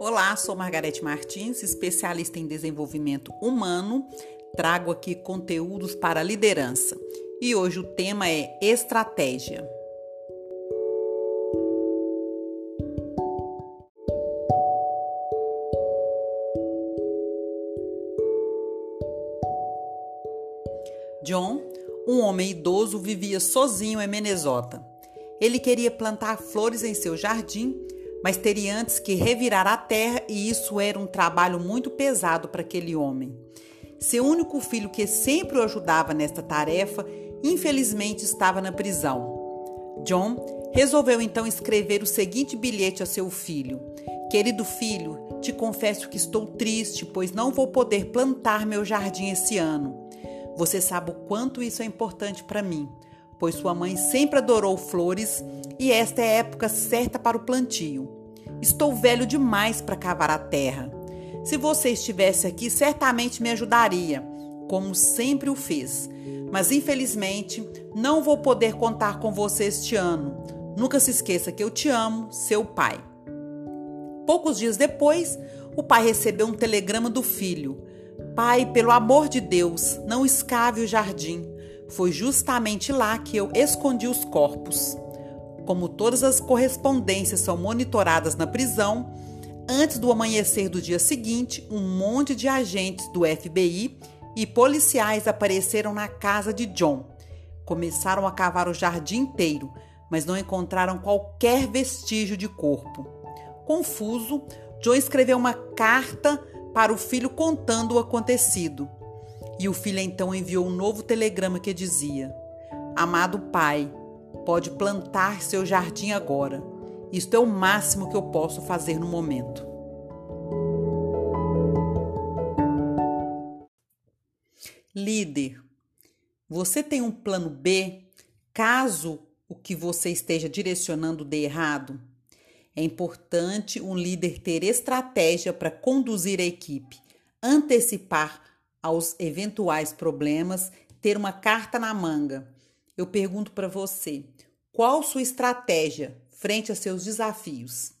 Olá, sou Margarete Martins, especialista em desenvolvimento humano. Trago aqui conteúdos para liderança e hoje o tema é estratégia. John, um homem idoso, vivia sozinho em Minnesota. Ele queria plantar flores em seu jardim mas teria antes que revirar a terra e isso era um trabalho muito pesado para aquele homem. Seu único filho, que sempre o ajudava nesta tarefa, infelizmente estava na prisão. John resolveu então escrever o seguinte bilhete a seu filho: Querido filho, te confesso que estou triste, pois não vou poder plantar meu jardim esse ano. Você sabe o quanto isso é importante para mim, pois sua mãe sempre adorou flores e esta é a época certa para o plantio. Estou velho demais para cavar a terra. Se você estivesse aqui, certamente me ajudaria, como sempre o fez. Mas infelizmente, não vou poder contar com você este ano. Nunca se esqueça que eu te amo, seu pai. Poucos dias depois, o pai recebeu um telegrama do filho. Pai, pelo amor de Deus, não escave o jardim. Foi justamente lá que eu escondi os corpos. Como todas as correspondências são monitoradas na prisão, antes do amanhecer do dia seguinte, um monte de agentes do FBI e policiais apareceram na casa de John. Começaram a cavar o jardim inteiro, mas não encontraram qualquer vestígio de corpo. Confuso, John escreveu uma carta para o filho contando o acontecido. E o filho então enviou um novo telegrama que dizia: Amado pai, pode plantar seu jardim agora. Isto é o máximo que eu posso fazer no momento. Líder, você tem um plano B caso o que você esteja direcionando dê errado? É importante um líder ter estratégia para conduzir a equipe, antecipar aos eventuais problemas, ter uma carta na manga eu pergunto para você: qual sua estratégia frente a seus desafios?